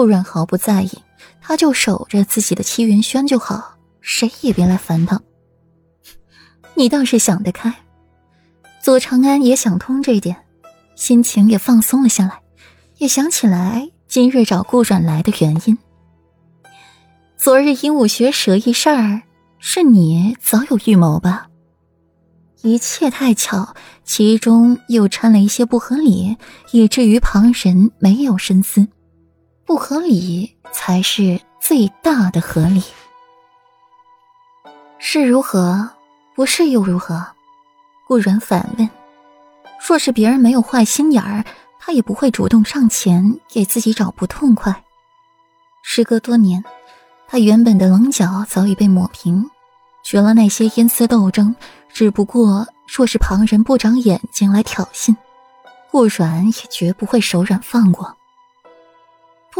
顾阮毫不在意，他就守着自己的七元轩就好，谁也别来烦他。你倒是想得开。左长安也想通这一点，心情也放松了下来，也想起来今日找顾阮来的原因。昨日鹦鹉学舌一事儿，是你早有预谋吧？一切太巧，其中又掺了一些不合理，以至于旁人没有深思。不合理才是最大的合理。是如何？不是又如何？顾然反问。若是别人没有坏心眼儿，他也不会主动上前给自己找不痛快。时隔多年，他原本的棱角早已被抹平。绝了那些阴私斗争，只不过若是旁人不长眼睛来挑衅，顾软也绝不会手软放过。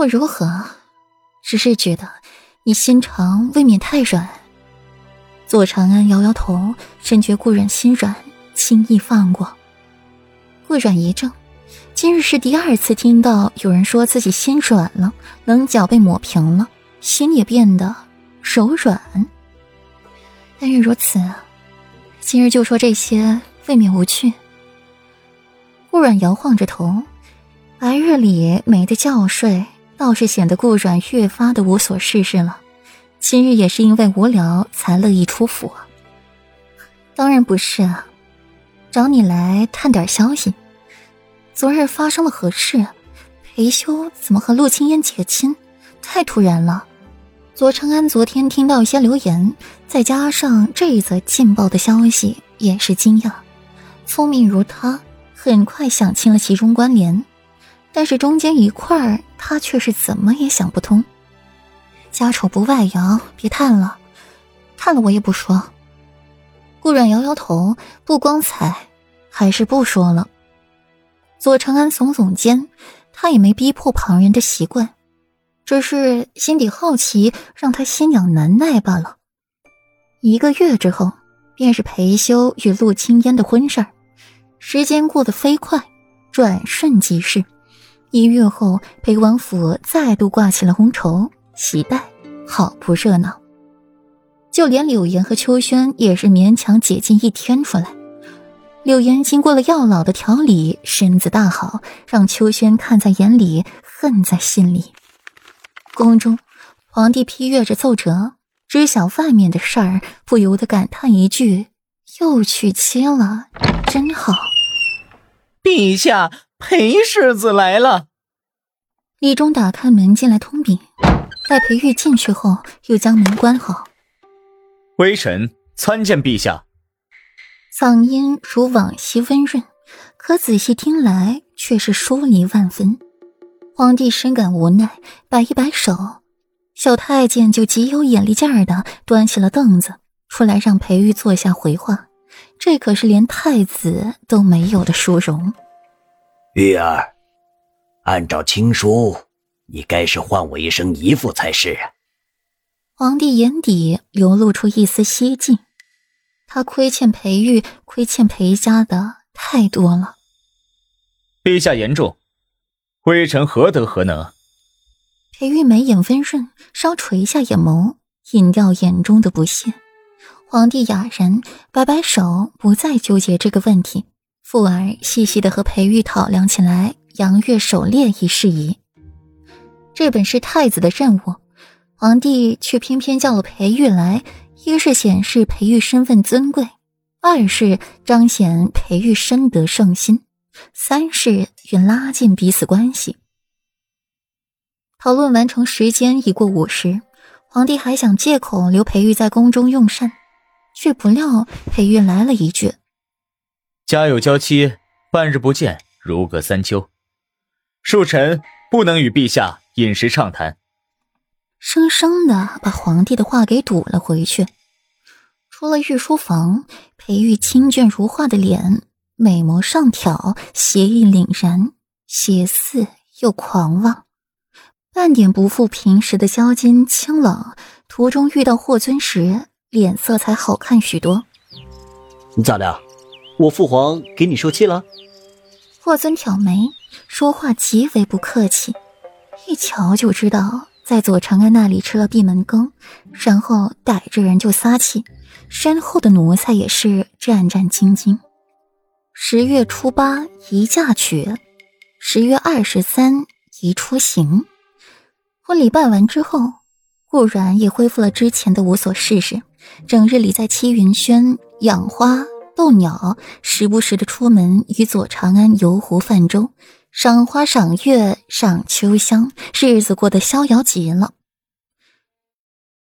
不如何，只是觉得你心肠未免太软。左长安摇摇头，深觉顾软心软，轻易放过。顾软一怔，今日是第二次听到有人说自己心软了，棱角被抹平了，心也变得柔软。但愿如此，今日就说这些，未免无趣。顾软摇晃着头，白日里没得觉睡，倒是显得顾软越发的无所事事了。今日也是因为无聊才乐意出府。当然不是啊，找你来探点消息。昨日发生了何事？裴修怎么和陆青烟结亲？太突然了。左承安昨天听到一些流言，再加上这一则劲爆的消息，也是惊讶。聪明如他，很快想清了其中关联，但是中间一块儿，他却是怎么也想不通。家丑不外扬，别叹了，叹了我也不说。顾阮摇摇头，不光彩，还是不说了。左承安耸耸肩，他也没逼迫旁人的习惯。只是心底好奇，让他心痒难耐罢了。一个月之后，便是裴修与陆青烟的婚事儿。时间过得飞快，转瞬即逝。一月后，裴王府再度挂起了红绸，喜带，好不热闹。就连柳岩和秋轩也是勉强解禁一天出来。柳岩经过了药老的调理，身子大好，让秋轩看在眼里，恨在心里。宫中，皇帝批阅着奏折，知晓外面的事儿，不由得感叹一句：“又娶妻了，真好。”陛下，裴世子来了。李忠打开门进来通禀，待裴玉进去后，又将门关好。微臣参见陛下。嗓音如往昔温润，可仔细听来却是疏离万分。皇帝深感无奈，摆一摆手，小太监就极有眼力劲儿的端起了凳子出来，让裴玉坐下回话。这可是连太子都没有的殊荣。玉儿，按照亲书，你该是唤我一声姨父才是啊。皇帝眼底流露出一丝希冀，他亏欠裴玉、亏欠裴家的太多了。陛下言重。微臣何德何能？裴玉眉眼温润，稍垂下眼眸，隐掉眼中的不屑。皇帝哑然，摆摆手，不再纠结这个问题，复而细细的和裴玉讨量起来杨月狩猎一事宜。这本是太子的任务，皇帝却偏偏叫了裴玉来，一是显示裴玉身份尊贵，二是彰显裴玉深得圣心。三是与拉近彼此关系。讨论完成时间已过午时，皇帝还想借口留裴玉在宫中用膳，却不料裴玉来了一句：“家有娇妻，半日不见，如隔三秋。恕臣不能与陛下饮食畅谈。”生生的把皇帝的话给堵了回去。出了御书房，裴玉清俊如画的脸。美眸上挑，邪意凛然，邪肆又狂妄，半点不复平时的骄矜清冷。途中遇到霍尊时，脸色才好看许多。咋的？我父皇给你受气了？霍尊挑眉，说话极为不客气，一瞧就知道在左长安那里吃了闭门羹，然后逮着人就撒气，身后的奴才也是战战兢兢。十月初八宜嫁娶，十月二十三宜出行。婚礼办完之后，顾然也恢复了之前的无所事事，整日里在七云轩养花。逗鸟，时不时的出门与左长安游湖泛舟，赏花赏月赏秋香，日子过得逍遥极了。